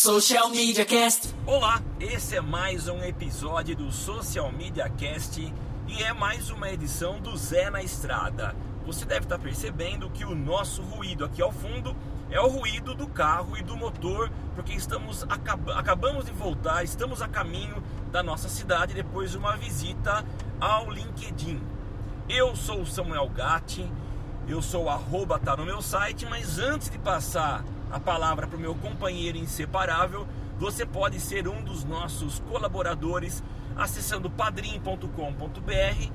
Social Media Cast. Olá, esse é mais um episódio do Social Media Cast e é mais uma edição do Zé na Estrada. Você deve estar percebendo que o nosso ruído aqui ao fundo é o ruído do carro e do motor, porque estamos acab acabamos de voltar, estamos a caminho da nossa cidade depois de uma visita ao LinkedIn. Eu sou o Samuel Gatti, eu sou arroba tá no meu site, mas antes de passar a palavra para o meu companheiro inseparável, você pode ser um dos nossos colaboradores acessando padrim.com.br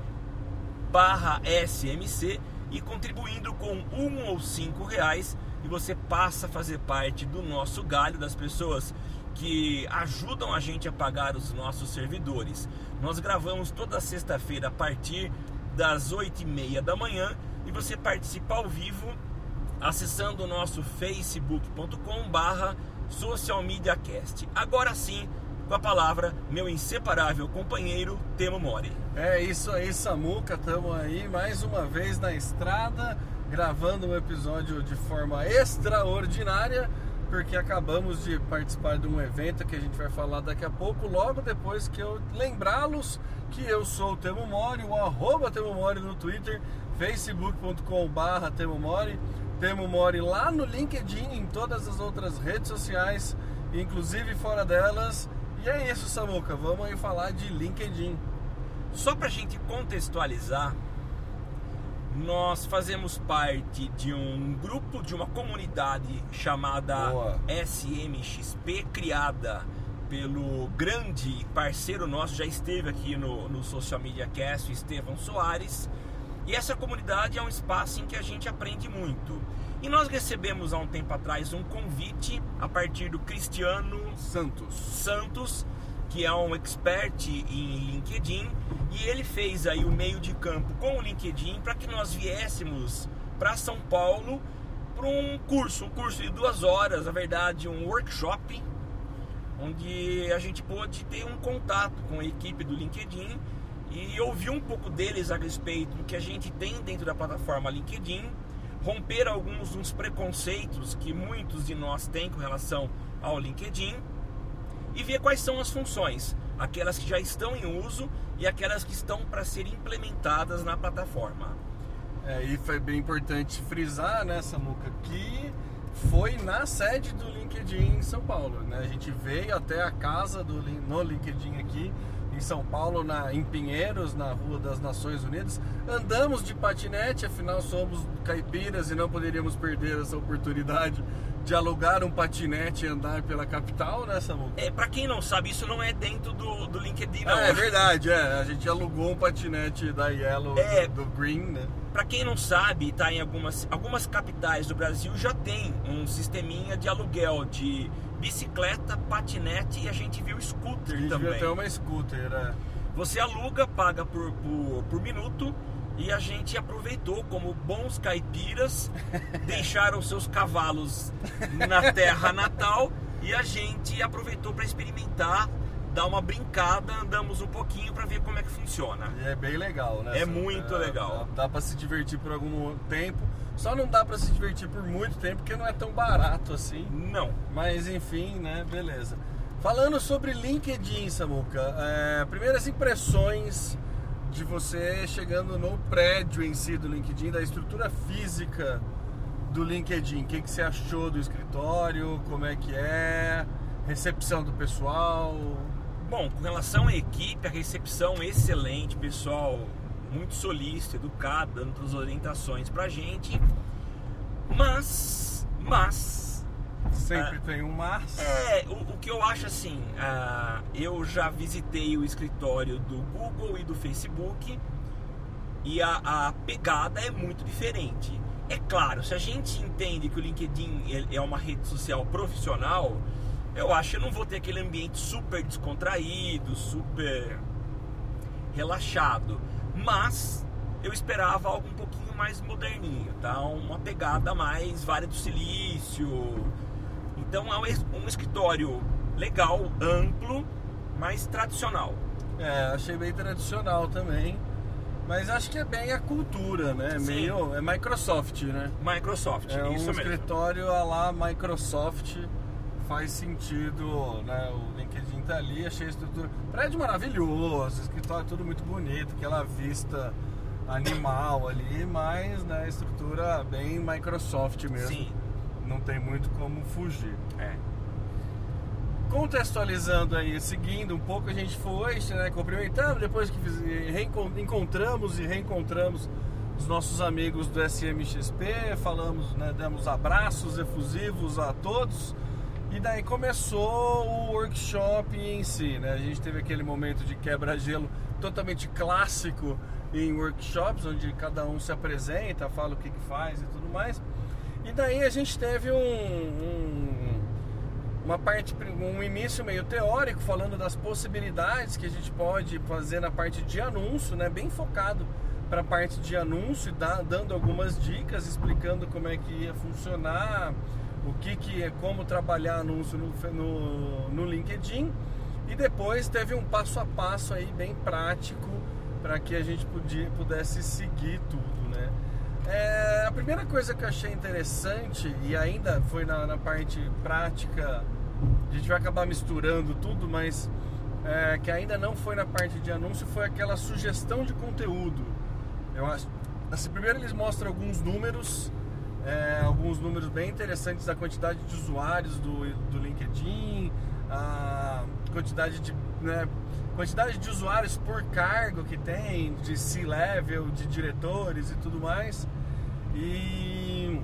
barra SMC e contribuindo com um ou cinco reais e você passa a fazer parte do nosso galho das pessoas que ajudam a gente a pagar os nossos servidores. Nós gravamos toda sexta-feira a partir das oito e meia da manhã e você participa ao vivo acessando o nosso facebook.com barra socialmediacast. Agora sim, com a palavra, meu inseparável companheiro Temo Mori. É isso aí, Samuca, estamos aí mais uma vez na estrada, gravando um episódio de forma extraordinária, porque acabamos de participar de um evento que a gente vai falar daqui a pouco, logo depois que eu lembrá-los que eu sou o Temo Mori, o arroba Temo Mori no Twitter, facebook.com barra Temo Mori, Temo Mori lá no LinkedIn, em todas as outras redes sociais, inclusive fora delas. E é isso, Samuca, vamos aí falar de LinkedIn. Só para a gente contextualizar, nós fazemos parte de um grupo, de uma comunidade chamada Boa. SMXP, criada pelo grande parceiro nosso, já esteve aqui no, no Social Media Cast, Estevão Soares. E essa comunidade é um espaço em que a gente aprende muito. E nós recebemos há um tempo atrás um convite a partir do Cristiano Santos. Santos, que é um expert em LinkedIn, e ele fez aí o meio de campo com o LinkedIn para que nós viéssemos para São Paulo para um curso, um curso de duas horas, na verdade, um workshop, onde a gente pôde ter um contato com a equipe do LinkedIn e ouvir um pouco deles a respeito do que a gente tem dentro da plataforma LinkedIn, romper alguns dos preconceitos que muitos de nós têm com relação ao LinkedIn e ver quais são as funções, aquelas que já estão em uso e aquelas que estão para ser implementadas na plataforma. É, e foi bem importante frisar, né, Samuca, que foi na sede do LinkedIn em São Paulo. Né? A gente veio até a casa do, no LinkedIn aqui em São Paulo, na, em Pinheiros, na Rua das Nações Unidas. Andamos de patinete, afinal somos caipiras e não poderíamos perder essa oportunidade de alugar um patinete e andar pela capital, né, Samuca? É, para quem não sabe, isso não é dentro do, do LinkedIn, não. Ah, é verdade, é. A gente alugou um patinete da Yellow, É. do, do Green, né? Para quem não sabe, tá em algumas, algumas capitais do Brasil já tem um sisteminha de aluguel de bicicleta, patinete e a gente viu scooter A gente também. viu até uma scooter, é. Você aluga, paga por, por, por minuto e a gente aproveitou como bons caipiras, deixaram seus cavalos na terra natal e a gente aproveitou para experimentar, dar uma brincada, andamos um pouquinho para ver como é que funciona. E é bem legal, né? É Samuca? muito legal. Dá, dá pra se divertir por algum tempo. Só não dá pra se divertir por muito tempo porque não é tão barato assim. Não, Mas enfim, né? Beleza. Falando sobre LinkedIn, Samuca, é, primeiras impressões de você chegando no prédio em si do LinkedIn, da estrutura física do LinkedIn. O que, que você achou do escritório? Como é que é? Recepção do pessoal? Bom, com relação à equipe, a recepção excelente, pessoal muito solícito, educado, dando todas as orientações pra gente. Mas, mas, Sempre tem um mas. é, o, o que eu acho assim, ah, eu já visitei o escritório do Google e do Facebook e a, a pegada é muito diferente. É claro, se a gente entende que o LinkedIn é- é uma rede social profissional, eu acho que eu não vou ter aquele ambiente super descontraído, super relaxado. Mas eu esperava algo um pouquinho mais moderninho, tá? Uma pegada mais Vale do Silício. Então é um es- um escritório legal, amplo, mas tradicional. É, achei bem tradicional também. Mas acho que é bem a cultura, né? Sim. Meio. É Microsoft, né? Microsoft, É um isso mesmo. escritório a lá Microsoft. Faz sentido, né? O LinkedIn tá ali, achei a estrutura. Prédio maravilhoso, escritório tudo muito bonito, aquela vista animal ali, mas né, estrutura bem Microsoft mesmo. Sim. Não tem muito como fugir. É. Contextualizando aí, seguindo um pouco, a gente foi, né, cumprimentamos, depois que reencon- encontramos e reencontramos os nossos amigos do SMXP, falamos, né, demos abraços efusivos a todos. E daí começou o workshop em si, né? A gente teve aquele momento de quebra-gelo totalmente clássico em workshops, onde cada um se apresenta, fala o que, que faz e tudo mais. E daí a gente teve um, um- uma parte, um início meio teórico, falando das possibilidades que a gente pode fazer na parte de anúncio, né? Bem focado para a parte de anúncio, e dando algumas dicas, explicando como é que ia funcionar, o que, que é, como trabalhar anúncio no, no, no LinkedIn. E depois teve um passo a passo aí bem prático para que a gente podia, pudesse seguir tudo, né? É, a primeira coisa que eu achei interessante, e ainda foi na, na parte prática, a gente vai acabar misturando tudo, mas é, que ainda não foi na parte de anúncio, foi aquela sugestão de conteúdo. Eu acho. Assim, primeiro eles mostram alguns números, é, alguns números bem interessantes da quantidade de usuários do, do LinkedIn, a quantidade de, né, quantidade de usuários por cargo que tem, de C-level, de diretores e tudo mais. E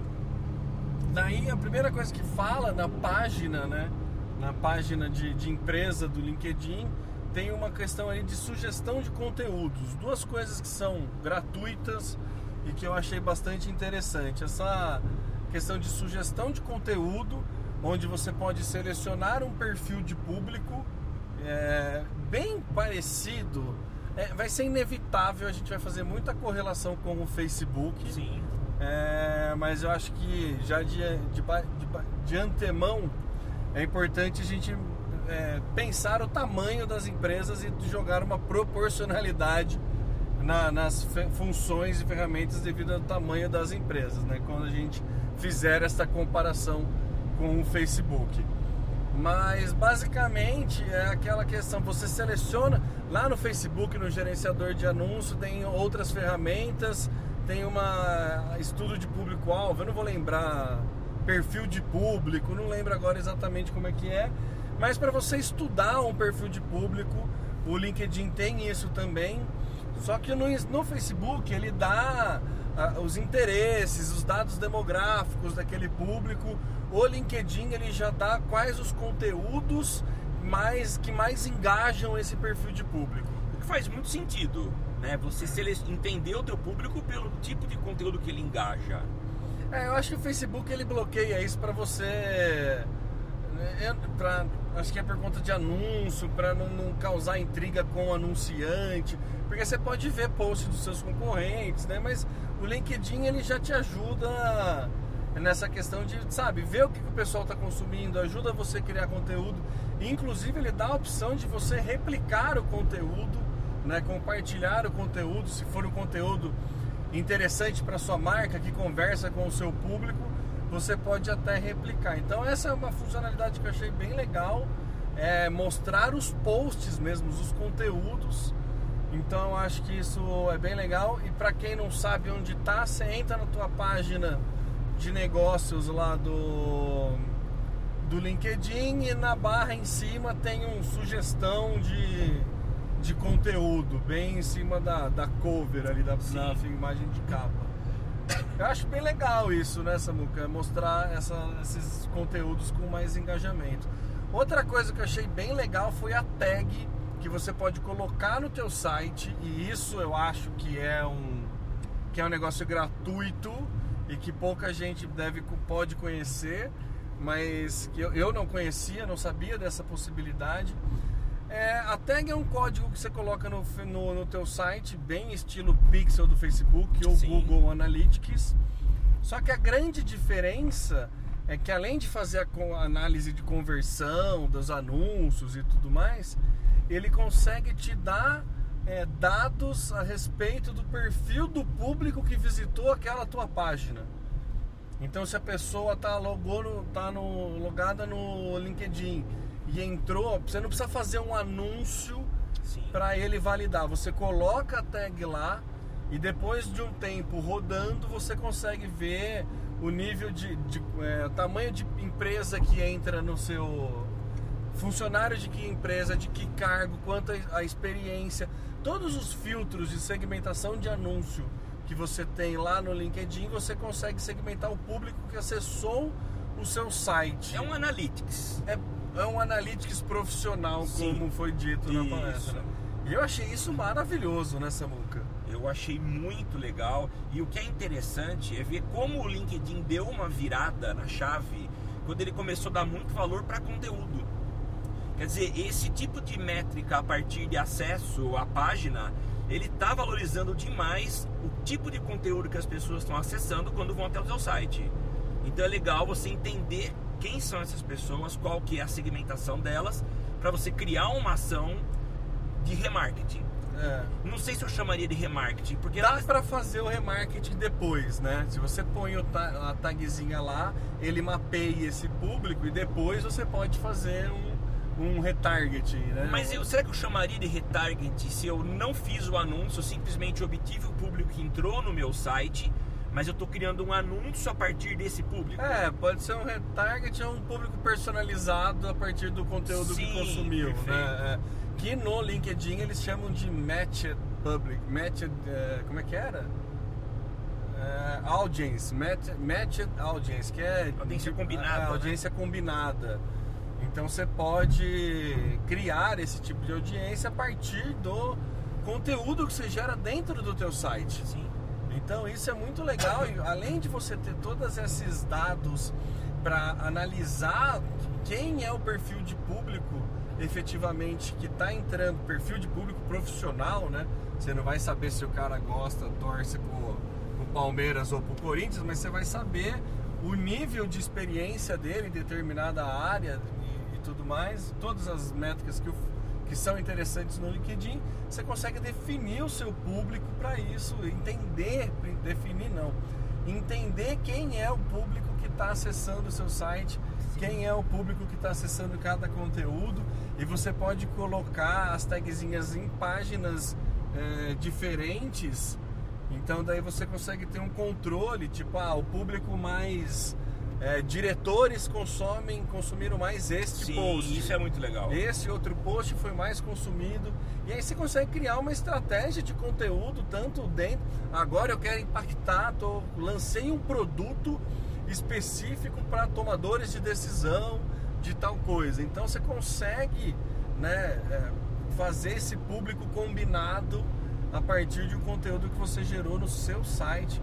daí a primeira coisa que fala na página, né, na página de, de empresa do LinkedIn, tem uma questão aí de sugestão de conteúdos. Duas coisas que são gratuitas e que eu achei bastante interessante. Essa questão de sugestão de conteúdo, onde você pode selecionar um perfil de público é, bem parecido. É, vai ser inevitável, a gente vai fazer muita correlação com o Facebook. Sim. É, mas eu acho que já de, de, de, de antemão é importante a gente é, pensar o tamanho das empresas e jogar uma proporcionalidade na- nas funções e ferramentas devido ao tamanho das empresas, né? Quando a gente fizer essa comparação com o Facebook. Mas basicamente é aquela questão, você seleciona lá no Facebook, no gerenciador de anúncio, tem outras ferramentas, tem uma estudo de público-alvo, eu não vou lembrar perfil de público, não lembro agora exatamente como é que é, mas para você estudar um perfil de público, o LinkedIn tem isso também. Só que no, no Facebook ele dá ah, os interesses, os dados demográficos daquele público. O LinkedIn ele já dá quais os conteúdos mais que mais engajam esse perfil de público. O que faz muito sentido, né? Você entender o teu público pelo tipo de conteúdo que ele engaja. É, eu acho que o Facebook ele bloqueia isso para você, né, pra, acho que é por conta de anúncio, para não, não causar intriga com o anunciante, porque você pode ver posts dos seus concorrentes, né? Mas o LinkedIn ele já te ajuda nessa questão de, sabe, ver o que, que o pessoal está consumindo, ajuda você a criar conteúdo. Inclusive ele dá a opção de você replicar o conteúdo, né? Compartilhar o conteúdo, se for um conteúdo interessante para sua marca, que conversa com o seu público, você pode até replicar. Então essa é uma funcionalidade que eu achei bem legal, é mostrar os posts mesmo, os conteúdos. Então eu acho que isso é bem legal e para quem não sabe onde tá, você entra na tua página de negócios lá do do LinkedIn e na barra em cima tem um sugestão de, de conteúdo, bem em cima da, da cover ali, da, da imagem de capa. Eu acho bem legal isso, né, Samuca? Mostrar essa- esses conteúdos com mais engajamento. Outra coisa que eu achei bem legal foi a tag que você pode colocar no teu site e isso eu acho que é um que é um negócio gratuito e que pouca gente deve pode conhecer, mas que eu, eu não conhecia, não sabia dessa possibilidade. É, a tag é um código que você coloca no, no, no teu site, bem estilo Pixel do Facebook ou Sim. Google Analytics. Só que a grande diferença é que além de fazer a análise de conversão dos anúncios e tudo mais, ele consegue te dar é, dados a respeito do perfil do público que visitou aquela tua página. Então se a pessoa tá, no, tá no, logada no LinkedIn e entrou, você não precisa fazer um anúncio para ele validar. Você coloca a tag lá e depois de um tempo rodando você consegue ver o nível de, de é, tamanho de empresa que entra no seu funcionário de que empresa, de que cargo, quanto a, a experiência, todos os filtros de segmentação de anúncio que você tem lá no LinkedIn, você consegue segmentar o público que acessou o seu site. É um analytics. É, é um analytics profissional, Sim. como foi dito na Isso. palestra. E eu achei isso maravilhoso, né, Samuca? Eu achei muito legal e o que é interessante é ver como o LinkedIn deu uma virada na chave quando ele começou a dar muito valor para conteúdo. Quer dizer, esse tipo de métrica a partir de acesso à página, ele está valorizando demais o tipo de conteúdo que as pessoas estão acessando quando vão até o seu site. Então é legal você entender quem são essas pessoas, qual que é a segmentação delas, para você criar uma ação de remarketing. É. Não sei se eu chamaria de remarketing, porque Dá pra fazer o remarketing depois, né? Se você põe o ta- a tagzinha lá, ele mapeia esse público e depois você pode fazer um, um retargeting, né? Mas eu, será que eu chamaria de retarget se eu não fiz o anúncio, eu simplesmente obtive o público que entrou no meu site, mas eu estou criando um anúncio a partir desse público? É, pode ser um retarget ou um público personalizado a partir do conteúdo que Sim, consumiu, perfeito. né? É, que no LinkedIn eles chamam de matched public, matched, é, como é que era? É, audience, matched, matched audience, que é Audiência de- combinada, né? audiência combinada. Então você pode criar esse tipo de audiência a partir do conteúdo que você gera dentro do teu site. Sim. Então isso é muito legal e além de você ter todos esses dados para analisar quem é o perfil de público efetivamente que está entrando, perfil de público profissional, né? Você não vai saber se o cara gosta, torce pro, pro Palmeiras ou pro Corinthians, mas você vai saber o nível de experiência dele em determinada área e, e tudo mais, todas as métricas que, o- que são interessantes no LinkedIn, você consegue definir o seu público para isso, entender, definir não, entender quem é o público que está acessando o seu site, quem é o público que está acessando cada conteúdo e você pode colocar as tagzinhas em páginas eh, diferentes. Então daí você consegue ter um controle, tipo, ah, o público mais eh, diretores consomem, consumiram mais este Sim, post. isso é muito legal. Esse outro post foi mais consumido. E aí você consegue criar uma estratégia de conteúdo, tanto dentro. Agora eu quero impactar, tô, lancei um produto específico para tomadores de decisão de tal coisa. Então você consegue né, é, fazer esse público combinado a partir de um conteúdo que você gerou no seu site.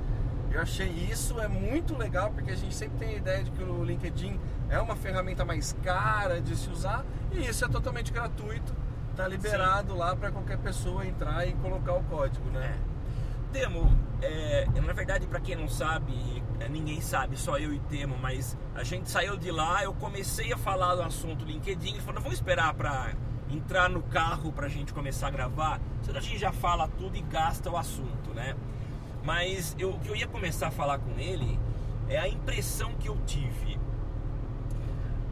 Eu achei isso é muito legal porque a gente sempre tem a ideia de que o LinkedIn é uma ferramenta mais cara de se usar e isso é totalmente gratuito, tá liberado lá para qualquer pessoa entrar e colocar o código, né? É. Temo, é, na verdade, para quem não sabe, é, ninguém sabe, só eu e Temo, mas a gente saiu de lá, eu comecei a falar do assunto LinkedIn, ele falou, vamos esperar para entrar no carro pra gente começar a gravar, senão a gente já fala tudo e gasta o assunto, né? Mas eu, o que eu ia começar a falar com ele é a impressão que eu tive.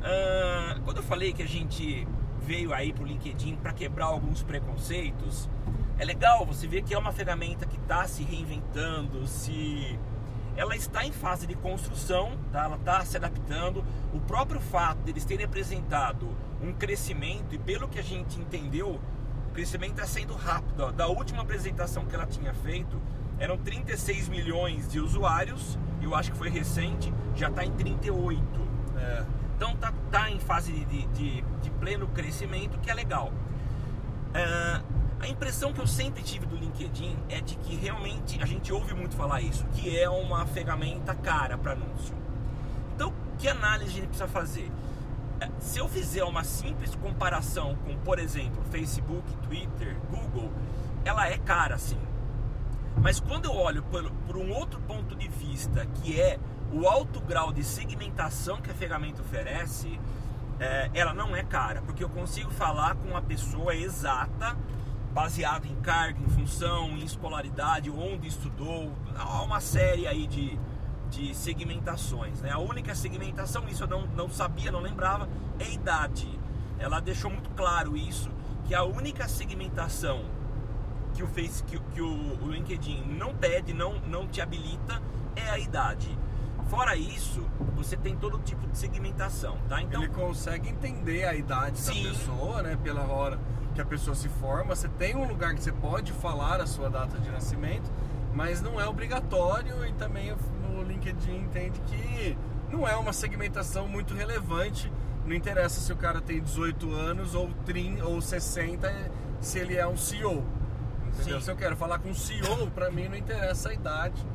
Ah, quando eu falei que a gente veio aí pro LinkedIn para quebrar alguns preconceitos, é legal você ver que é uma ferramenta que está se reinventando, se ela está em fase de construção, tá? ela está se adaptando. O próprio fato deles terem apresentado um crescimento e pelo que a gente entendeu, o crescimento está sendo rápido. ó. Da última apresentação que ela tinha feito, eram 36 milhões de usuários, eu acho que foi recente, já está em 38. É. Então tá, tá em fase de, de, de pleno crescimento, que é legal. Ah, a impressão que eu sempre tive do LinkedIn é de que realmente a gente ouve muito falar isso, que é uma ferramenta cara para anúncio. Então, que análise a gente precisa fazer? Eh, Se eu fizer uma simples comparação com, por exemplo, Facebook, Twitter, Google, ela é cara sim. Mas quando eu olho por, por um outro ponto de vista, que é o alto grau de segmentação que a ferramenta oferece, é, ela não é cara, porque eu consigo falar com uma pessoa exata, baseado em carga, em função, em escolaridade, onde estudou, há uma série aí de, de segmentações. Né? A única segmentação, isso eu não, não sabia, não lembrava, é idade. Ela deixou muito claro isso, que a única segmentação que o, Face, que, que o, o LinkedIn não pede, não, não te habilita, é a idade. Fora isso, você tem todo tipo de segmentação, tá? Então ele consegue entender a idade sim. da pessoa, né? Pela hora que a pessoa se forma. Você tem um lugar que você pode falar a sua data de nascimento, mas não é obrigatório e também no LinkedIn entende que não é uma segmentação muito relevante. Não interessa se o cara tem 18 anos ou 30 ou 60, se ele é um CEO. Entendeu? Se eu quero falar com um CEO, para mim não interessa a idade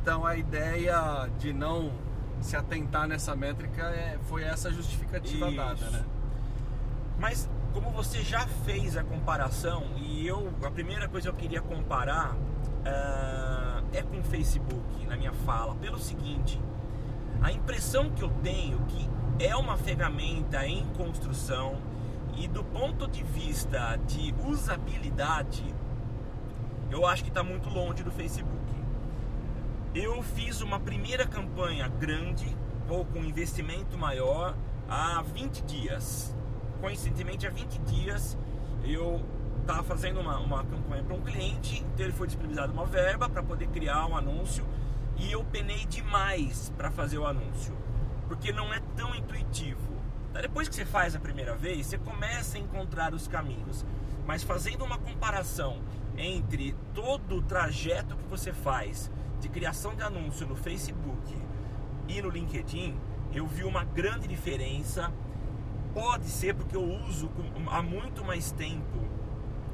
então a ideia de não se atentar nessa métrica é, foi essa justificativa Isso. dada, né? Mas como você já fez a comparação e eu a primeira coisa que eu queria comparar uh, é com o Facebook na minha fala pelo seguinte a impressão que eu tenho que é uma ferramenta em construção e do ponto de vista de usabilidade eu acho que está muito longe do Facebook eu fiz uma primeira campanha grande ou com investimento maior há 20 dias. Coincidentemente, há 20 dias eu estava fazendo uma, uma campanha para um cliente, então ele foi disponibilizado uma verba para poder criar um anúncio e eu penei demais para fazer o anúncio, porque não é tão intuitivo. Tá, depois que você faz a primeira vez, você começa a encontrar os caminhos, mas fazendo uma comparação entre todo o trajeto que você faz de criação de anúncio no Facebook e no LinkedIn, eu vi uma grande diferença. Pode ser porque eu uso há muito mais tempo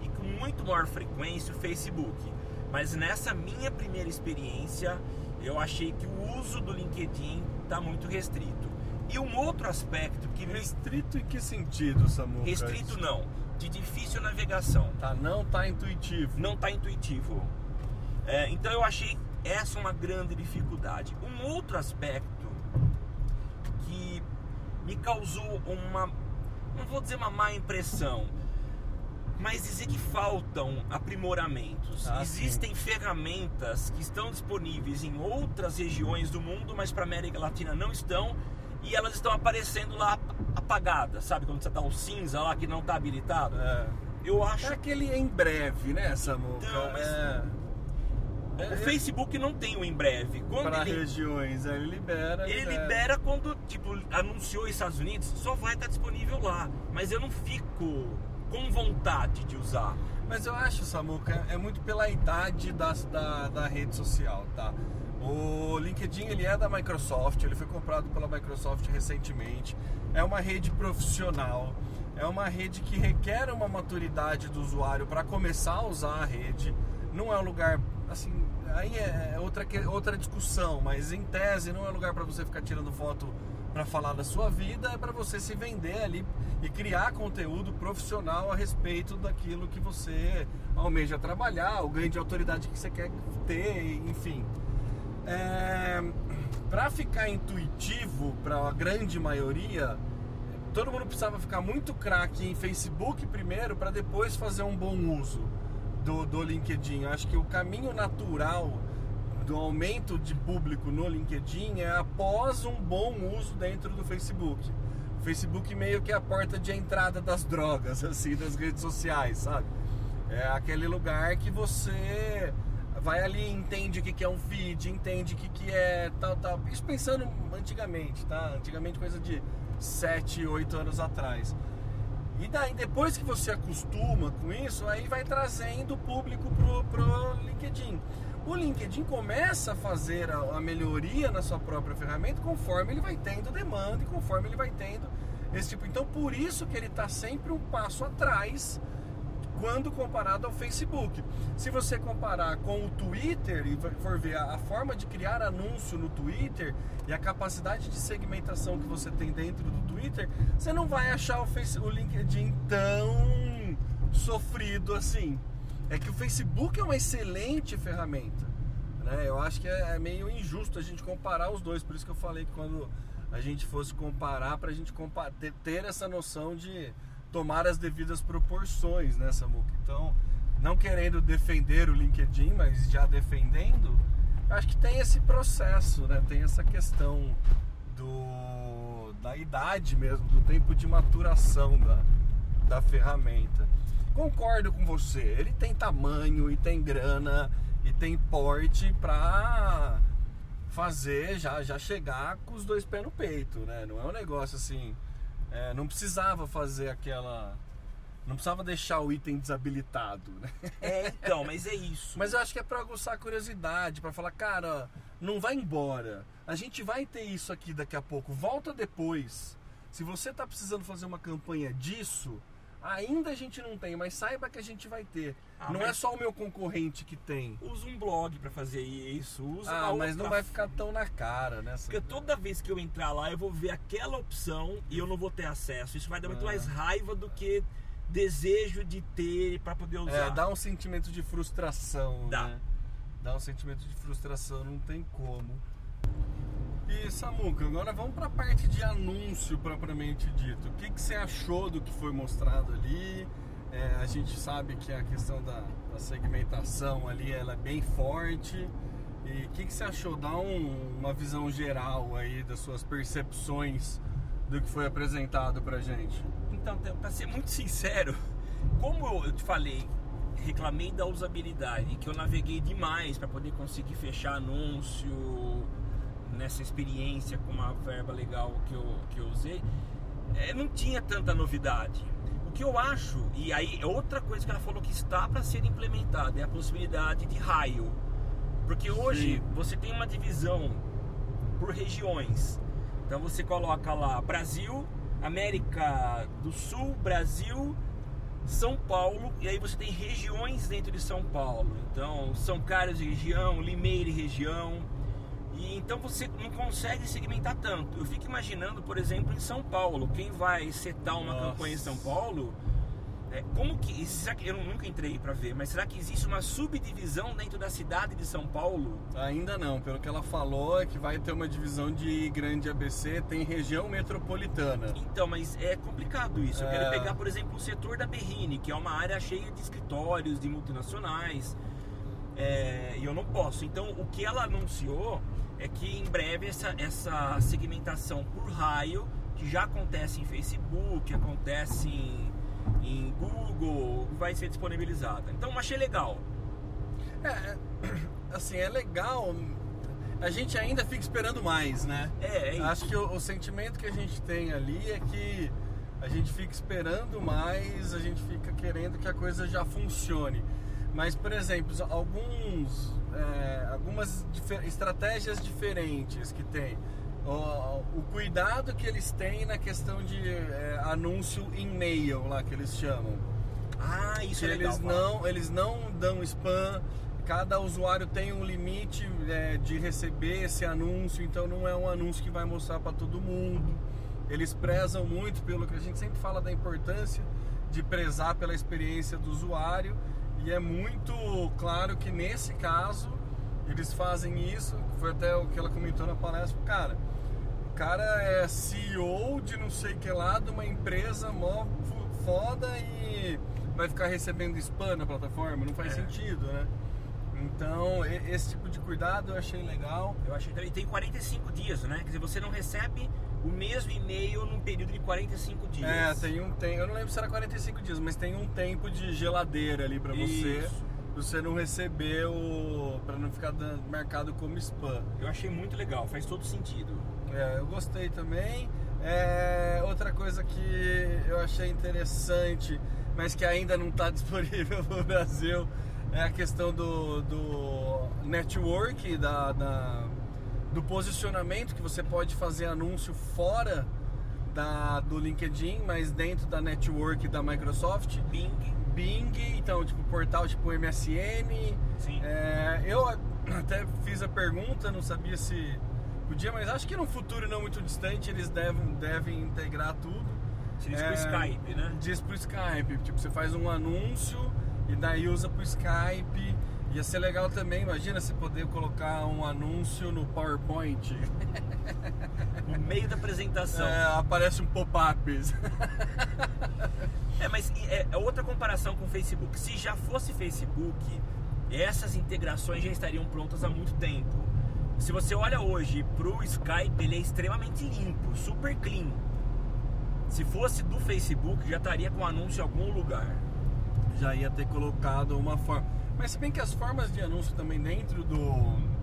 e com muito maior frequência o Facebook. Mas nessa minha primeira experiência, eu achei que o uso do LinkedIn está muito restrito. E um outro aspecto que. Restrito em que sentido, Samu? Restrito não. De difícil navegação. Tá, não tá intuitivo. Não tá intuitivo. É, então eu achei essa uma grande dificuldade. Um outro aspecto que me causou uma, não vou dizer uma má impressão, mas dizer que faltam aprimoramentos. Ah, Existem sim. ferramentas que estão disponíveis em outras regiões do mundo, mas para a América Latina não estão. E elas estão aparecendo lá apagadas, sabe? Quando você dá o cinza lá que não está habilitado. É. Eu acho. É aquele em breve, né, Samuca? Então, mas... é é, o Facebook não tem o em breve. Para ele, regiões, ele libera. Ele libera. libera quando, tipo, anunciou Estados Unidos, só vai estar disponível lá. Mas eu não fico com vontade de usar. Mas eu acho, Samuca, é muito pela idade das, da, da rede social, tá? O LinkedIn ele é da Microsoft, ele foi comprado pela Microsoft recentemente. É uma rede profissional, é uma rede que requer uma maturidade do usuário para começar a usar a rede. Não é um lugar assim, aí é, é outra, outra discussão, mas em tese não é lugar para você ficar tirando foto para falar da sua vida, é para você se vender ali e criar conteúdo profissional a respeito daquilo que você almeja trabalhar, o ganho de autoridade que você quer ter, enfim. É, para ficar intuitivo para a grande maioria, todo mundo precisava ficar muito craque em Facebook primeiro para depois fazer um bom uso do, do LinkedIn. Eu acho que o caminho natural do aumento de público no LinkedIn é após um bom uso dentro do Facebook. O Facebook meio que é a porta de entrada das drogas, assim, das redes sociais, sabe? É aquele lugar que você vai ali, entende o que é um feed, entende o que é tal, tal. Isso pensando antigamente, tá? Antigamente, coisa de 7, 8 anos atrás. E daí, depois que você acostuma com isso, aí vai trazendo o público pro, pro LinkedIn. O LinkedIn começa a fazer a, a melhoria na sua própria ferramenta conforme ele vai tendo demanda e conforme ele vai tendo esse tipo. Então, por isso que ele está sempre um passo atrás quando comparado ao Facebook. Se você comparar com o Twitter e for ver a, forma de criar anúncio no Twitter e a capacidade de segmentação que você tem dentro do Twitter, você não vai achar o, face, o LinkedIn tão sofrido assim. É que o Facebook é uma excelente ferramenta. Né? Eu acho que é, é meio injusto a gente comparar os dois, por isso que eu falei que quando a gente fosse comparar, para a gente ter, ter essa noção de tomar as devidas proporções, né, Samuca? Então, não querendo defender o LinkedIn, mas já defendendo, Acho que tem esse processo, né? Tem essa questão do da idade mesmo, do tempo de maturação da, da ferramenta. Concordo com você, ele tem tamanho e tem grana e tem porte pra fazer, já, já chegar com os dois pés no peito, né? Não é um negócio assim. É, não precisava fazer aquela. Não precisava deixar o item desabilitado, né? É, então, mas é isso. Mas eu acho que é pra aguçar a curiosidade, pra falar, cara, não vai embora. A gente vai ter isso aqui daqui a pouco, volta depois. Se você tá precisando fazer uma campanha disso, ainda a gente não tem, mas saiba que a gente vai ter. Ah, não mas- é só o meu concorrente que tem. Usa um blog pra fazer isso, usa Ah, mas não outra vai ficar tão na cara, né? Porque toda vez que eu entrar lá, eu vou ver aquela opção e eu não vou ter acesso. Isso vai dar muito Ah. mais raiva do que desejo de ter pra poder usar. É, dá um sentimento de frustração, Dá. né? Dá um sentimento de frustração, não tem como. E Samuca, agora vamos para a parte de anúncio propriamente dito. O que, que você achou do que foi mostrado ali? É, a gente sabe que a questão da, da segmentação ali ela é bem forte. E o que, que você achou? Dá um- uma visão geral aí das suas percepções do que foi apresentado pra gente. Então, pra ser muito sincero, como eu te falei, reclamei da usabilidade, que eu naveguei demais para poder conseguir fechar anúncio nessa experiência com uma verba legal que eu, que eu usei, é, não tinha tanta novidade. O que eu acho, e aí é outra coisa que ela falou que está para ser implementada, é a possibilidade de raio. Porque hoje Sim. você tem uma divisão por regiões. Então você coloca lá Brasil, América do Sul, Brasil, São Paulo, e aí você tem regiões dentro de São Paulo. Então, São Carlos e região, Limeira e região. E então você não consegue segmentar tanto. Eu fico imaginando, por exemplo, em São Paulo, quem vai setar uma Nossa. campanha em São Paulo, é, como que, será que eu nunca entrei para ver, mas será que existe uma subdivisão dentro da cidade de São Paulo? Ainda não, pelo que ela falou é que vai ter uma divisão de grande ABC, tem região metropolitana. Então, mas é complicado isso. Eu É. quero pegar, por exemplo, o setor da Berrine, que é uma área cheia de escritórios, de multinacionais. É, e eu não posso. Então, o que ela anunciou é que em breve essa, essa segmentação por raio, que já acontece em Facebook, acontece em, em Google, vai ser disponibilizada. Então, achei legal. É, assim, é legal. A gente ainda fica esperando mais, né? É, é. Acho que o, o sentimento que a gente tem ali é que a gente fica esperando mais, a gente fica querendo que a coisa já funcione. Mas, por exemplo, alguns, é, algumas difer- estratégias diferentes que tem. O, o cuidado que eles têm na questão de é, anúncio em mail lá que eles chamam. Ah, isso Que é legal. eles não, eles não dão spam. Cada usuário tem um limite é, de receber esse anúncio, então não é um anúncio que vai mostrar para todo mundo. Eles prezam muito pelo que a gente sempre fala da importância de prezar pela experiência do usuário e é muito claro que nesse caso eles fazem isso. Foi até o que ela comentou na palestra, cara. O cara é CEO de não sei que lá, de uma empresa mó fo- foda e vai ficar recebendo spam na plataforma, não faz É. sentido, né? Então, e- esse tipo de cuidado eu achei legal. Eu achei também. Tem 45 dias, né? Quer dizer, você não recebe o mesmo e-mail num período de 45 dias. É, tem um tem, eu não lembro se era 45 dias, mas tem um tempo de geladeira ali pra você, pra você não receber o para não ficar marcado como spam. Eu achei muito legal, faz todo sentido. É, eu gostei também. É, outra coisa que eu achei interessante, mas que ainda não está disponível no Brasil, é a questão do, do network, da, da- do posicionamento, que você pode fazer anúncio fora da, do LinkedIn, mas dentro da network da Microsoft. Bing, Bing, então, tipo, portal tipo MSN. sim. É, eu até fiz a pergunta, não sabia se podia, mas acho que no futuro não muito distante eles devem, devem integrar tudo. Diz é, pro Skype, né? Diz pro Skype, tipo, você faz um anúncio e daí usa pro Skype. Ia ser legal também, imagina você poder colocar um anúncio no PowerPoint. No meio da apresentação. É, aparece um pop-up. É, mas é, é outra comparação com o Facebook. Se já fosse Facebook, essas integrações já estariam prontas há muito tempo. Se você olha hoje pro Skype, ele é extremamente limpo, super clean. Se fosse do Facebook, já estaria com anúncio em algum lugar. Já ia ter colocado uma forma. Mas se bem que as formas de anúncio também dentro do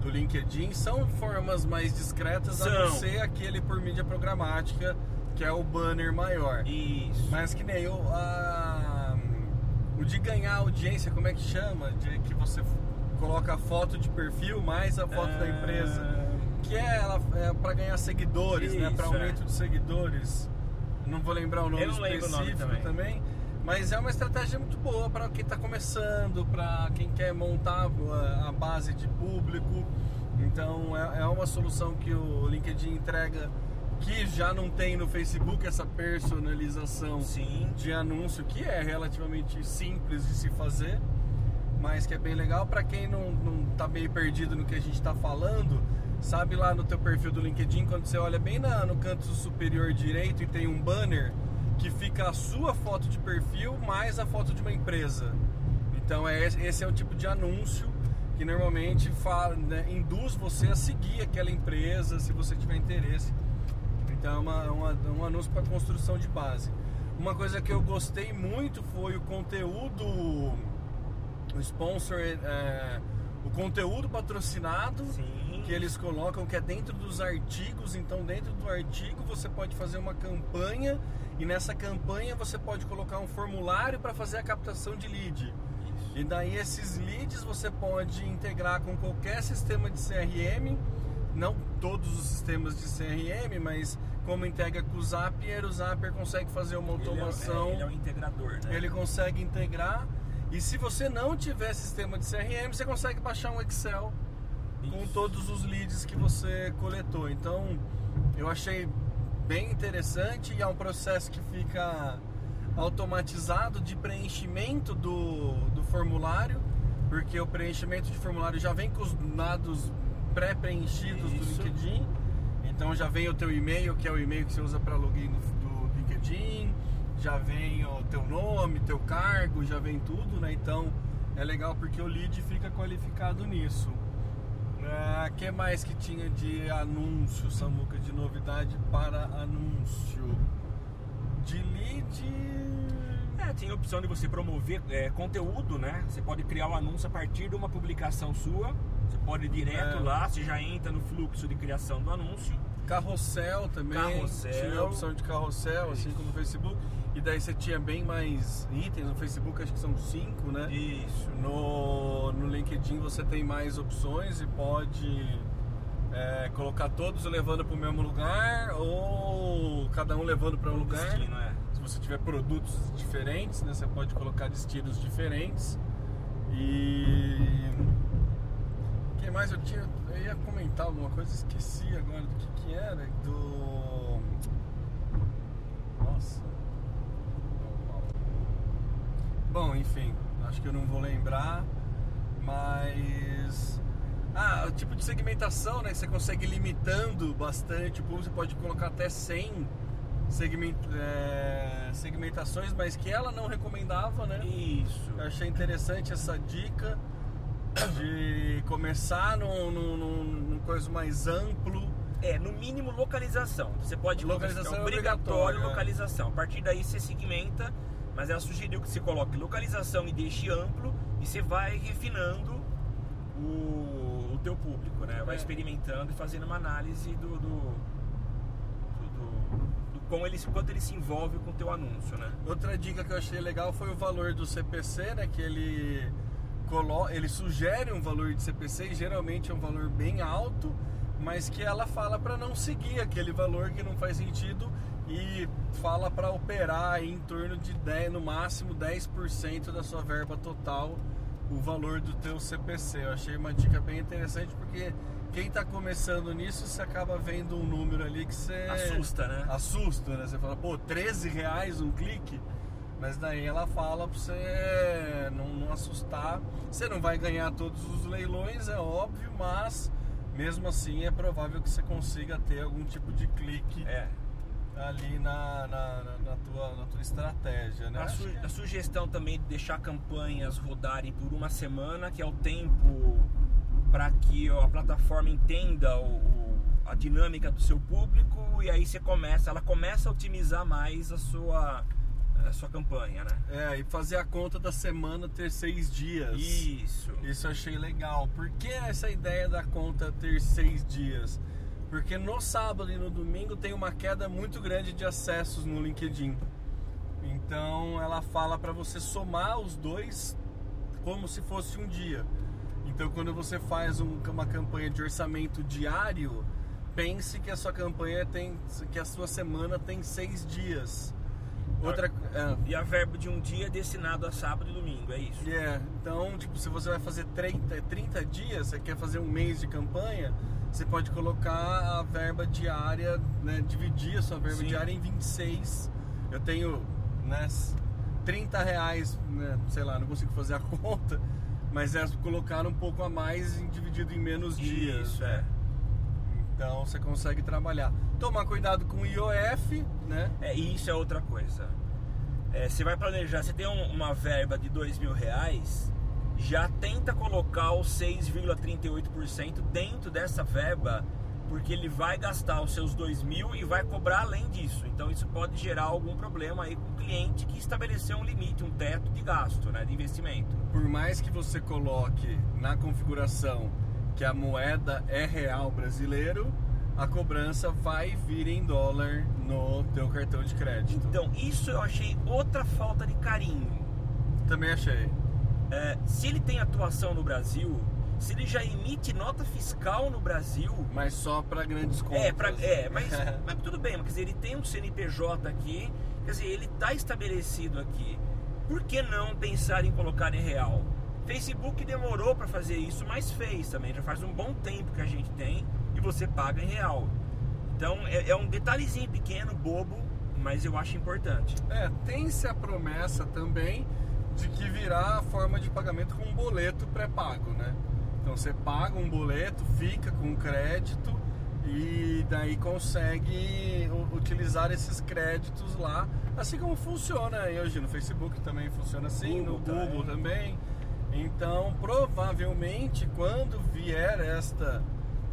do LinkedIn são formas mais discretas a não São. ser aquele por mídia programática, que é o banner maior. Isso. Mas que nem o, a- o de ganhar audiência, como é que chama? De que você coloca a foto de perfil mais a foto da empresa. Que é, ela, é para ganhar seguidores, né? Para Isso, aumento é. de seguidores. Não vou lembrar o nome Eu não lembro o nome específico também. Mas é uma estratégia muito boa para quem está começando, para quem quer montar a- base de público. Então é, é uma solução que o LinkedIn entrega que já não tem no Facebook essa personalização Sim. de anúncio que é relativamente simples de se fazer, mas que é bem legal para quem não, não tá meio perdido no que a gente está falando. Sabe lá no teu perfil do LinkedIn, quando você olha bem na- no canto superior direito e tem um banner que fica a sua foto de perfil mais a foto de uma empresa. Então é, esse é o tipo de anúncio que normalmente fala, né, induz você a seguir aquela empresa se você tiver interesse. Então é uma, uma- um anúncio para construção de base. Uma coisa que eu gostei muito foi o conteúdo, o sponsor, é, o conteúdo patrocinado Sim. que eles colocam que é dentro dos artigos. Então dentro do artigo você pode fazer uma campanha e nessa campanha você pode colocar um formulário para fazer a captação de lead. E daí esses leads você pode integrar com qualquer sistema de CRM, não todos os sistemas de CRM, mas como integra com o Zapier, o Zapier consegue fazer uma Ele é- automação, é, ele é um integrador, né? ele consegue integrar. E se você não tiver sistema de CRM, você consegue baixar um Excel com Isso. todos os leads que você coletou. Então, eu achei bem interessante e é um processo que fica automatizado de preenchimento do, do formulário, porque o preenchimento de formulário já vem com os dados pré-preenchidos do. LinkedIn. Então já vem o teu e-mail, que é o e-mail que você usa para login do, do LinkedIn, já vem o teu nome, teu cargo, já vem tudo, né? Então é legal porque o lead fica qualificado nisso. O que mais que tinha de anúncio, Samuca, de novidade para anúncio? De lead. É, tem a opção de você promover é, conteúdo, né? Você pode criar o anúncio a partir de uma publicação sua. Você pode ir direto É. lá, você já entra no fluxo de criação do anúncio. Carrossel também. Carrossel. Tinha a opção de carrossel, assim Isso. como no Facebook. E daí você tinha bem mais itens. No Facebook acho que são cinco, né? Isso. No, no LinkedIn você tem mais opções e pode é, colocar todos levando para o mesmo lugar ou cada um levando para um lugar. Destino, é. Se você tiver produtos diferentes, né, você pode colocar destinos diferentes. E que mais eu tinha? Eu ia comentar alguma coisa, esqueci agora do que, que era. Do. Nossa. Bom, enfim, acho que eu não vou lembrar, mas. Ah, o tipo de segmentação, né? que Você consegue limitando bastante. O público você pode colocar até 100 segment, é, segmentações, mas que ela não recomendava, né? Isso. Eu achei interessante essa dica de começar num, num, num, num coisa mais amplo. É, no mínimo localização. Você pode Localização é é obrigatório é. localização. A partir daí você segmenta, mas ela sugeriu que você coloque localização e deixe amplo e você vai refinando o, o teu público, né? Vai É. experimentando e fazendo uma análise do, do, como ele, quanto ele se envolve com o teu anúncio, né? Outra dica que eu achei legal foi o valor do CPC, né? Que ele. Ele sugere um valor de CPC e geralmente é um valor bem alto, mas que ela fala para não seguir aquele valor que não faz sentido e fala para operar em torno de 10, no máximo 10% da sua verba total o valor do teu CPC. Eu achei uma dica bem interessante porque quem está começando nisso, você acaba vendo um número ali que você Assusta, né? assusta, né? Você fala, pô, 13 reais um clique? Mas daí ela fala pra você não, não assustar. Você não vai ganhar todos os leilões, é óbvio, mas mesmo assim é provável que você consiga ter algum tipo de clique É. ali na, na, na tua, na tua estratégia, né? A, su- que- a sugestão também de deixar campanhas rodarem por uma semana, que é o tempo para que a plataforma entenda o- o- a dinâmica do seu público e aí você começa, ela começa a otimizar mais a sua, a sua campanha, né? É, e fazer a conta da semana ter seis dias. Isso. Isso eu achei legal. Por que essa ideia da conta ter seis dias? Porque no sábado e no domingo tem uma queda muito grande de acessos no LinkedIn. Então ela fala para você somar os dois como se fosse um dia. Então quando você faz um- uma campanha de orçamento diário, pense que a sua campanha tem, que a sua semana tem seis dias. Outra, é, E a verba de um dia é destinado a sábado e domingo, é isso. é, então, tipo, se você vai fazer 30, 30 dias, você quer fazer um mês de campanha, você pode colocar a verba diária, né, dividir a sua verba Sim. diária em 26. Eu tenho, né, 30 reais, né, sei lá, não consigo fazer a conta, mas é colocar um pouco a mais e dividido em menos dias. Isso, é. Então você consegue trabalhar. Tomar cuidado com o IOF, né? É, isso é outra coisa. É, você vai planejar, você tem um- uma verba de dois mil reais, já tenta colocar os 6,38% dentro dessa verba, porque ele vai gastar os seus dois mil e vai cobrar além disso. Então isso pode gerar algum problema aí com o cliente que estabeleceu um limite, um teto de gasto, né, de investimento. por mais que você coloque na configuração que a moeda é real brasileiro, a cobrança vai vir em dólar no teu cartão de crédito. Então isso eu achei outra falta de carinho. Também achei. É, se ele tem atuação no Brasil, se ele já emite nota fiscal no Brasil, Mas só para grandes contas. É, pra, é mas, mas tudo bem, mas quer dizer, ele tem um CNPJ aqui, quer dizer, ele está estabelecido aqui. Por que não pensar em colocar em real? Facebook demorou para fazer isso, mas fez também. Já faz um bom tempo que a gente tem e você paga em real. Então é, é um detalhezinho pequeno, bobo, mas eu acho importante. É, tem-se a promessa também de que virá a forma de pagamento com um boleto pré-pago, né? Então você paga um boleto, fica com crédito e daí consegue utilizar esses créditos lá, assim como funciona hoje no Facebook também funciona assim, no Google Google também. Então, provavelmente, quando vier esta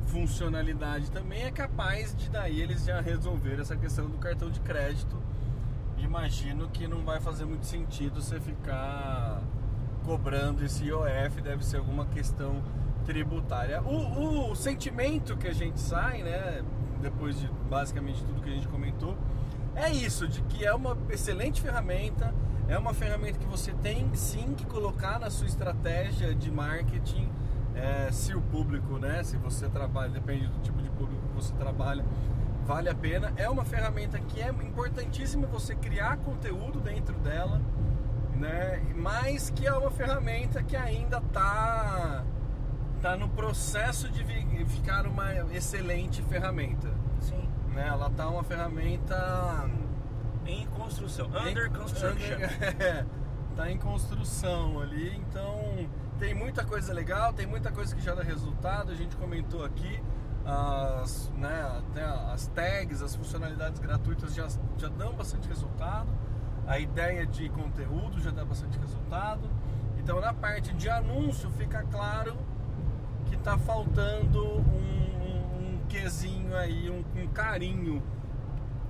funcionalidade também é capaz de daí eles já resolver essa questão do cartão de crédito imagino que não vai fazer muito sentido você ficar cobrando esse IOF, deve ser alguma questão tributária. O, o sentimento que a gente sai, né, depois de basicamente tudo que a gente comentou, é isso, de que é uma excelente ferramenta, é uma ferramenta que você tem sim que colocar na sua estratégia de marketing, é, se o público, né, se você trabalha, depende do tipo de público que você trabalha, vale a pena. É uma ferramenta que é importantíssima você criar conteúdo dentro dela, né? Mas que é uma ferramenta que ainda está tá no processo de ficar uma excelente ferramenta, Sim. né? Ela tá uma ferramenta Em construção. Under construction. É, tá em construção ali, então tem muita coisa legal, tem muita coisa que já dá resultado, a gente comentou aqui. As, né, até as tags, as funcionalidades gratuitas já, já dão bastante resultado. A ideia de conteúdo já dá bastante resultado. Então, na parte de anúncio, fica claro que está faltando um, um, um quesinho aí, um, um carinho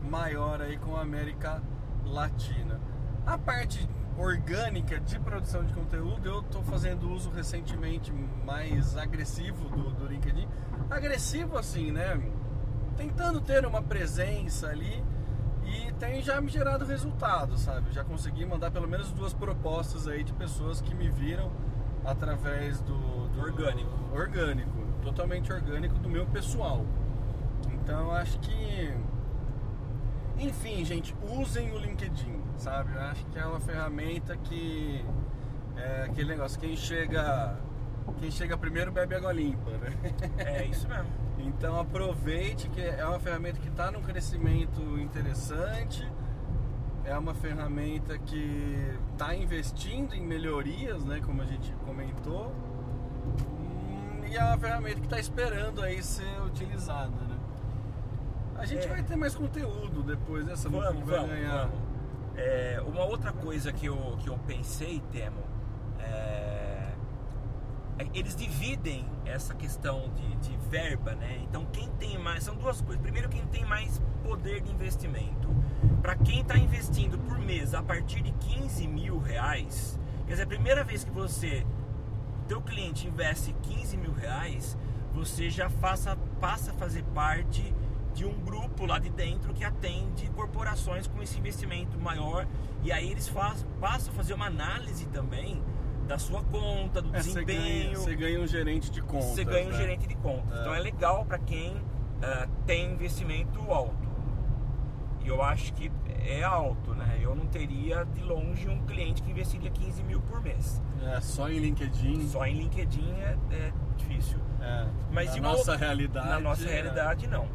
maior aí com a América Latina. A parte orgânica de produção de conteúdo, eu estou fazendo uso recentemente mais agressivo do, do LinkedIn. Agressivo assim, né? Tentando ter uma presença ali e tem já me gerado resultado, sabe? Já consegui mandar pelo menos duas propostas aí de pessoas que me viram através do, do Orgânico. orgânico, totalmente orgânico do meu pessoal. Então acho que enfim, gente, usem o LinkedIn, sabe? Eu acho que é uma ferramenta que é aquele negócio, quem chega quem chega primeiro bebe água limpa, né? É isso mesmo. Então aproveite que é uma ferramenta que está num crescimento interessante, é uma ferramenta que está investindo em melhorias, né, como a gente comentou, Hum, e é uma ferramenta que está esperando aí ser utilizada, né? A gente É. vai ter mais conteúdo depois dessa música Vamos, vamos, ganhar. vamos. É, uma outra coisa que eu, que eu pensei, Temo, é, é, eles dividem essa questão de, de verba, né? Então quem tem mais. São duas coisas. Primeiro, quem tem mais poder de investimento. Para quem está investindo por mês a partir de 15 mil reais, quer dizer, a primeira vez que você, teu cliente investe 15 mil reais, você já faça, passa a fazer parte de um grupo lá de dentro que atende corporações com esse investimento maior e aí eles faz, passam a fazer uma análise também da sua conta, do É, ganha, desempenho. você ganha um gerente de contas. Você ganha um né? gerente de contas. É. Então é legal para quem ah, tem investimento alto. E eu acho que é alto, né? Eu não teria de longe um cliente que investiria 15 mil por mês. É, só em LinkedIn. Só em LinkedIn é, é difícil. É, Mas na nossa outra- realidade. Na nossa é. realidade, não.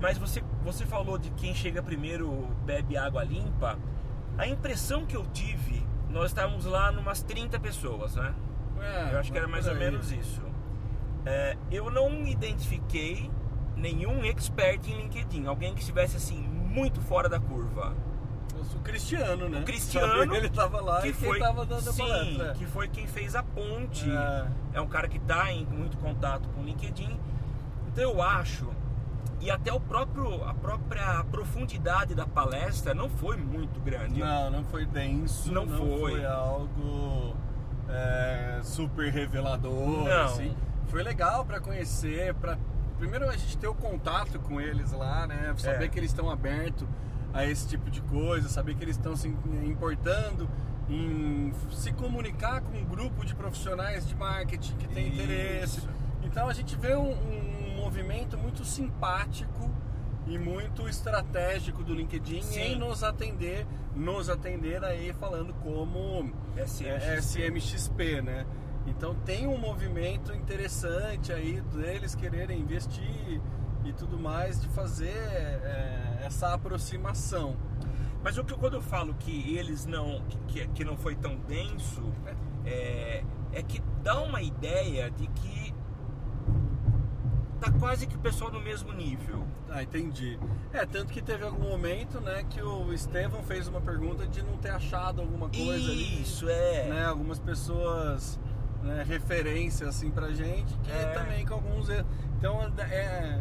Mas você, você falou de quem chega primeiro bebe água limpa. A impressão que eu tive, nós estávamos lá numas 30 pessoas, né? É, Eu acho que era mais ou menos isso. É, eu não identifiquei nenhum expert em LinkedIn, alguém que estivesse assim muito fora da curva. O Cristiano, né? O Cristiano, Ele tava lá que e foi, tava dando sim, palestra. que foi quem fez a ponte. É. É um cara que está em muito contato com o LinkedIn. Então eu acho e até o próprio a própria profundidade da palestra não foi muito grande. Não, não foi denso. Não foi. algo é, super revelador. Não. Assim. Foi legal para conhecer, para primeiro a gente ter o contato com eles lá, né? Saber É. que eles estão abertos a esse tipo de coisa, saber que eles estão se importando em se comunicar com um grupo de profissionais de marketing que tem Isso. interesse. Então a gente vê um, um movimento muito simpático e muito estratégico do LinkedIn Sim. em nos atender, nos atender aí falando como SMXP. é, SMXP, né? Então tem um movimento interessante aí deles quererem investir e tudo mais de fazer é, essa aproximação. Mas o que quando eu falo que eles não que- que, que não foi tão denso é, é que dá uma ideia de que tá quase que o pessoal no mesmo nível. Ah, entendi. É, tanto que teve algum momento, né, que o Estevão fez uma pergunta de não ter achado alguma coisa ali. Isso é. né, algumas pessoas né, referência assim pra gente que É. também com alguns erros. então é,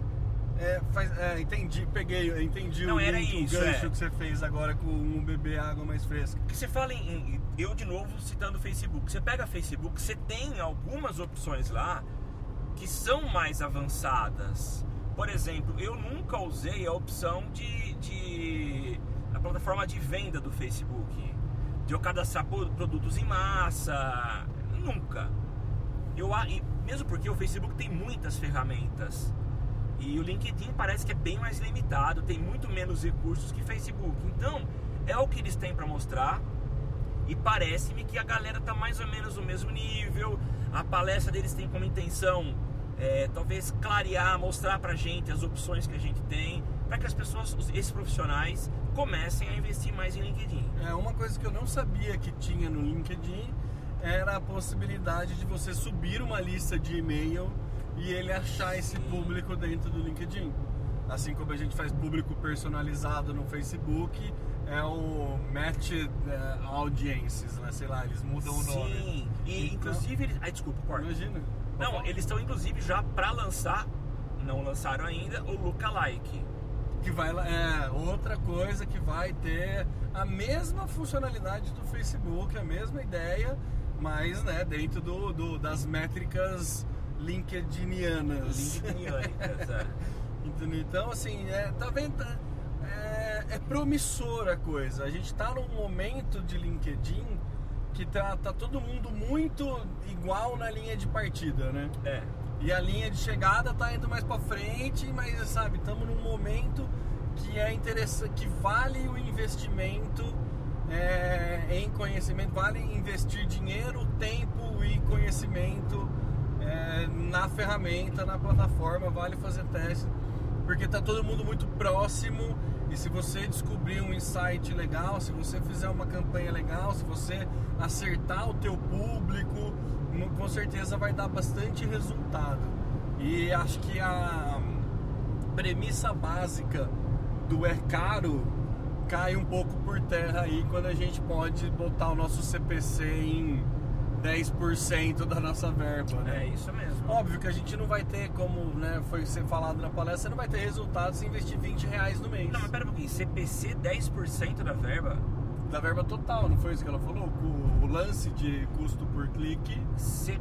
é, faz, é, entendi peguei entendi Não, o, era link, o isso, gancho é. que você fez agora com um beber água mais fresca Porque você fala em, Eu de novo citando o Facebook. Você pega Facebook, você tem algumas opções lá que são mais avançadas. Por exemplo, eu nunca usei a opção de, de a plataforma de venda do Facebook, de eu cadastrar pro- produtos em massa, nunca. Eu mesmo porque o Facebook tem muitas ferramentas e o LinkedIn parece que é bem mais limitado, tem muito menos recursos que Facebook. Então, é o que eles têm para mostrar. E parece-me que a galera tá mais ou menos no mesmo nível. A palestra deles tem como intenção é, talvez clarear, mostrar pra gente as opções que a gente tem, para que as pessoas, esses profissionais, comecem a investir mais em LinkedIn. é uma coisa que eu não sabia que tinha no LinkedIn era a possibilidade de você subir uma lista de e-mail e ele achar esse público dentro do LinkedIn assim como a gente faz público personalizado no Facebook é o Match Audiences, né? Sei lá, eles mudam o nome. Sim, e Então- inclusive eles. Ai, desculpa, corta. Imagina. Não, eles estão inclusive já para lançar, não lançaram ainda, o Lookalike. Que vai lá- é outra coisa que vai ter a mesma funcionalidade do Facebook, a mesma ideia, mas né, dentro do, do- das métricas LinkedInianas. LinkedInianicas, é. Então, assim, é, tá vendo? É, é promissora a coisa. A gente tá num momento de LinkedIn que tá, tá todo mundo muito igual na linha de partida, né? É. E a linha de chegada tá indo mais pra frente, mas sabe, estamos num momento que é interessante, que vale o investimento é, em conhecimento, vale investir dinheiro, tempo e conhecimento é, na ferramenta, na plataforma, vale fazer teste, porque tá todo mundo muito próximo se você descobrir um insight legal, se você fizer uma campanha legal, se você acertar o teu público, com certeza vai dar bastante resultado. E acho que a premissa básica do é caro cai um pouco por terra aí quando a gente pode botar o nosso CPC em 10% da nossa verba, né? É isso mesmo. Óbvio que a gente não vai ter, como né, foi ser falado na palestra, você não vai ter resultados se investir 20 reais no mês. Não, mas pera um pouquinho, CPC 10% da verba? Da verba total, não foi isso que ela falou? O, o lance de custo por clique C...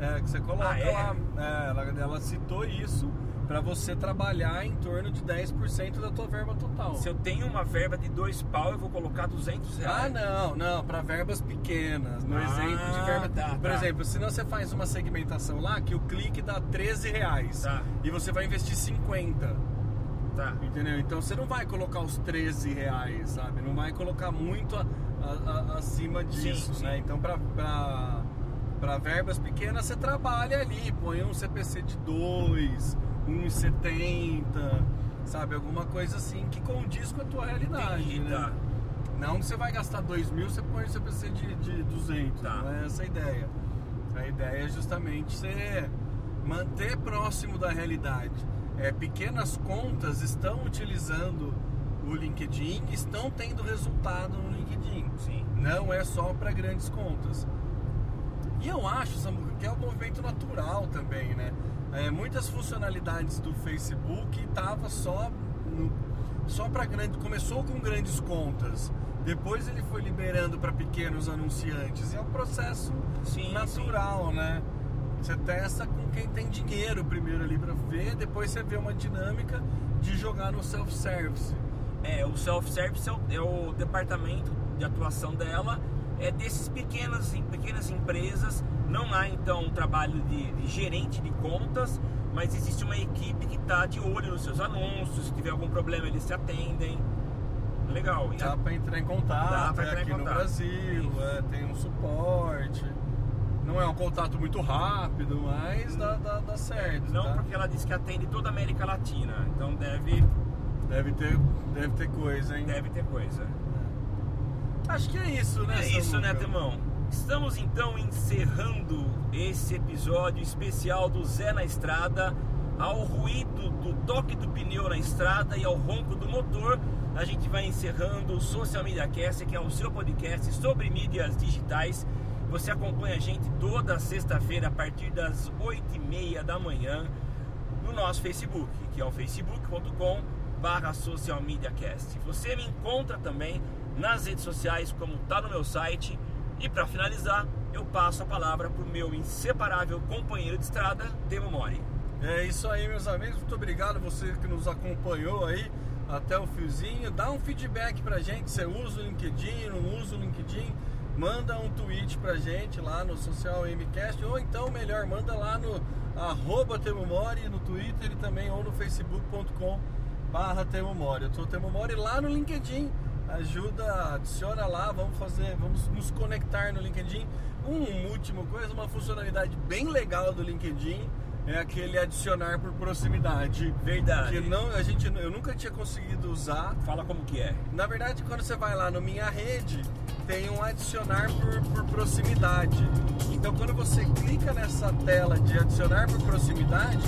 é, que você coloca Ah, é? lá. É, ela, ela citou isso para você trabalhar em torno de 10% da tua verba total. Se eu tenho uma verba de dois pau, eu vou colocar 200 reais. Ah, não, não, para verbas pequenas. No Ah, exemplo de verba. tá, Por tá. exemplo, se não você faz uma segmentação lá que o clique dá 13 reais Tá. e você vai investir 50. Tá. Entendeu? Então você não vai colocar os 13 reais, sabe? Não vai colocar muito a- a- a- acima disso, sim. né? Então pra, pra, pra verbas pequenas você trabalha ali, põe um CPC de 2, 1,70, sabe? Alguma coisa assim que condiz com a tua realidade, né? tá. Não que você vai gastar 2 mil, você põe o CPC de, de 200, Tá. não é essa a ideia. A ideia é justamente você manter próximo da realidade. É, pequenas contas estão utilizando o LinkedIn, estão tendo resultado no LinkedIn. Sim. Não é só para grandes contas. E eu acho, Samuca, que é um movimento natural também, né? É, muitas funcionalidades do Facebook tava só no, só para grande, começou com grandes contas. Depois ele foi liberando para pequenos anunciantes. E é um processo Sim, natural, né? Você testa com quem tem dinheiro primeiro ali para ver, depois você vê uma dinâmica de jogar no self-service. É, o self-service é o, é o departamento de atuação dela, é desses pequenas, pequenas empresas. Não há então um trabalho de, de gerente de contas, mas existe uma equipe que está de olho nos seus anúncios. Se tiver algum problema, eles se atendem. Legal. E a- Dá para entrar em contato, é entrar em aqui no contato. Brasil, é, tem um suporte. Não é um contato muito rápido, mas dá, dá, dá certo. Não tá? porque ela disse que atende toda a América Latina, então deve, Deve ter, deve ter coisa, hein? deve ter coisa. Acho que é isso, né? É isso, né, Samuca? Temão? Estamos então encerrando esse episódio especial do Zé na Estrada. Ao ruído do toque do pneu na estrada e ao ronco do motor, a gente vai encerrando o Social Media Cast, que é o seu podcast sobre mídias digitais. Você acompanha a gente toda sexta-feira a partir das 8h30 da manhã no nosso Facebook, que é o facebook.com barra social media cast. Você me encontra também nas redes sociais, como está no meu site. E para finalizar, eu passo a palavra para o meu inseparável companheiro de estrada, Temo Mori. É isso aí, meus amigos. Muito obrigado você que nos acompanhou aí até o fiozinho. Dá um feedback pra gente. Você usa o LinkedIn, não usa o LinkedIn? Manda um tweet pra gente lá no Social MCast. Ou então, melhor, manda lá no arroba Temomori no Twitter e também ou no facebook.com barra Temomori. Eu tô Temomori lá no LinkedIn. Ajuda, adiciona lá, vamos fazer, vamos nos conectar no LinkedIn. Um último coisa, uma funcionalidade bem legal do LinkedIn é aquele adicionar por proximidade. Verdade. Que não, a gente, eu nunca tinha conseguido usar. Fala como que é. Na verdade, quando você vai lá no Minha Rede, tem um adicionar por, por proximidade. Então, quando você clica nessa tela de adicionar por proximidade,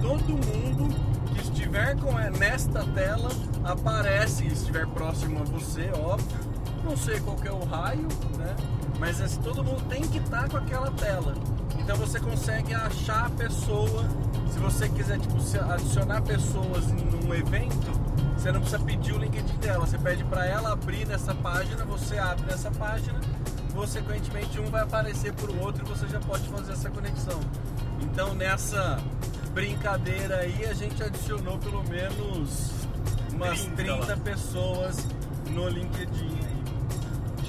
todo mundo estiver com é, nesta tela aparece, estiver próximo a você, óbvio. Não sei qual é o raio, né? Mas esse, todo mundo tem que estar com aquela tela. Então você consegue achar a pessoa. Se você quiser tipo, adicionar pessoas num evento, você não precisa pedir o LinkedIn dela. Você pede para ela abrir nessa página, você abre nessa página, consequentemente um vai aparecer para o outro e você já pode fazer essa conexão. Então nessa brincadeira aí a gente adicionou pelo menos umas 30 30 lá. pessoas no LinkedIn aí.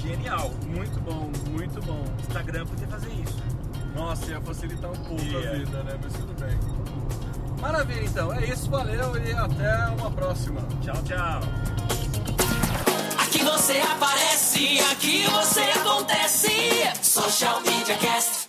Genial. Muito bom, muito bom. Instagram podia fazer isso. Nossa, ia facilitar um pouco Ia. a vida, né? Mas tudo bem. Maravilha, então. É isso, valeu e até uma próxima. Tchau, tchau. Aqui você aparece, aqui você acontece. Social Media Cast.